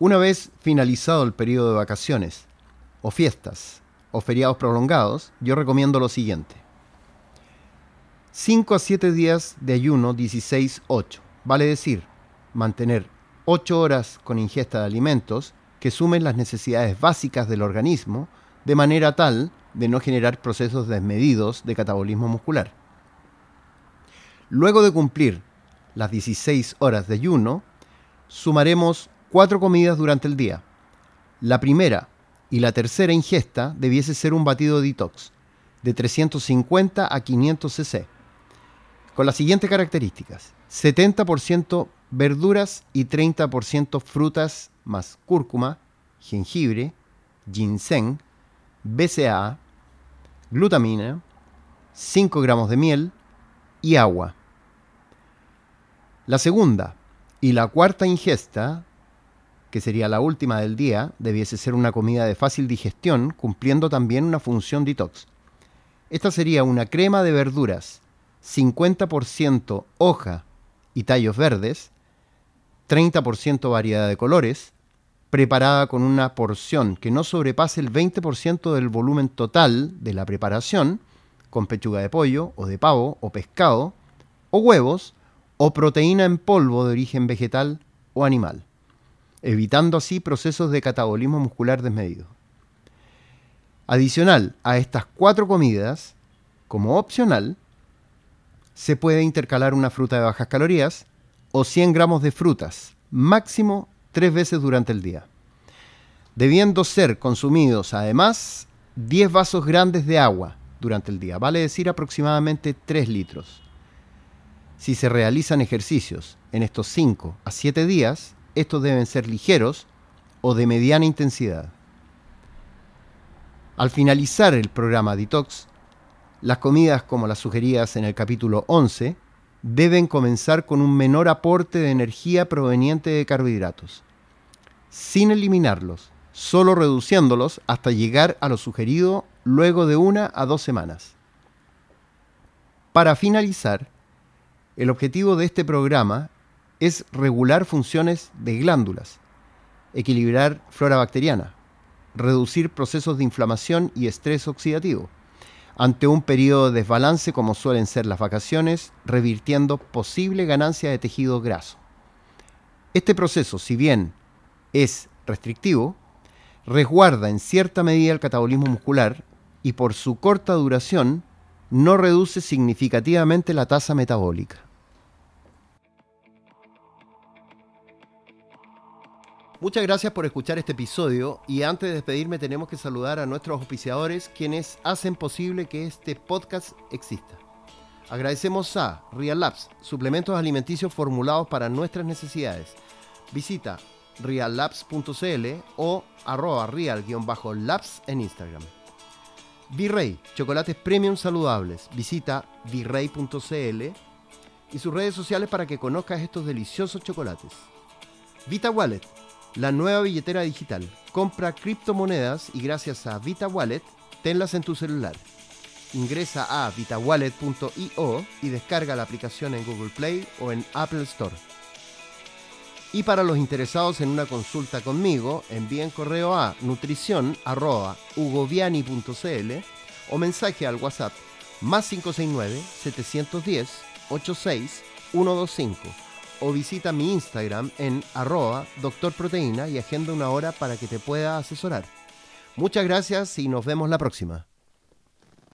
Una vez finalizado el periodo de vacaciones, o fiestas, o feriados prolongados, yo recomiendo lo siguiente. 5 a 7 días de ayuno 16-8, vale decir, mantener 8 horas con ingesta de alimentos que sumen las necesidades básicas del organismo de manera tal de no generar procesos desmedidos de catabolismo muscular. Luego de cumplir las 16 horas de ayuno, sumaremos cuatro comidas durante el día. La primera y la tercera ingesta debiese ser un batido detox de 350 a 500 cc, con las siguientes características. 70% verduras y 30% frutas más cúrcuma, jengibre, ginseng, BCA, glutamina, 5 gramos de miel y agua. La segunda y la cuarta ingesta, que sería la última del día, debiese ser una comida de fácil digestión, cumpliendo también una función detox. Esta sería una crema de verduras, 50% hoja y tallos verdes, 30% variedad de colores, preparada con una porción que no sobrepase el 20% del volumen total de la preparación, con pechuga de pollo o de pavo o pescado, o huevos, o proteína en polvo de origen vegetal o animal, evitando así procesos de catabolismo muscular desmedido. Adicional a estas cuatro comidas, como opcional, se puede intercalar una fruta de bajas calorías o 100 gramos de frutas, máximo tres veces durante el día, debiendo ser consumidos además 10 vasos grandes de agua durante el día, vale decir aproximadamente 3 litros. Si se realizan ejercicios en estos 5 a 7 días, estos deben ser ligeros o de mediana intensidad. Al finalizar el programa Detox, las comidas como las sugeridas en el capítulo 11 deben comenzar con un menor aporte de energía proveniente de carbohidratos, sin eliminarlos, solo reduciéndolos hasta llegar a lo sugerido luego de una a dos semanas. Para finalizar, el objetivo de este programa es regular funciones de glándulas, equilibrar flora bacteriana, reducir procesos de inflamación y estrés oxidativo, ante un periodo de desbalance como suelen ser las vacaciones, revirtiendo posible ganancia de tejido graso. Este proceso, si bien es restrictivo, resguarda en cierta medida el catabolismo muscular y por su corta duración no reduce significativamente la tasa metabólica. Muchas gracias por escuchar este episodio y antes de despedirme tenemos que saludar a nuestros auspiciadores quienes hacen posible que este podcast exista. Agradecemos a Real Labs, suplementos alimenticios formulados para nuestras necesidades. Visita reallabs.cl o arroba real-labs en Instagram. Virrey, chocolates premium saludables. Visita virrey.cl y sus redes sociales para que conozcas estos deliciosos chocolates. Vita Wallet, la nueva billetera digital. Compra criptomonedas y gracias a Vita Wallet, tenlas en tu celular. Ingresa a vitawallet.io y descarga la aplicación en Google Play o en Apple Store. Y para los interesados en una consulta conmigo, envíen correo a nutricion.ugoviani.cl o mensaje al WhatsApp más 569 710 86 125 o visita mi Instagram en arroba doctorproteína y agenda una hora para que te pueda asesorar. Muchas gracias y nos vemos la próxima.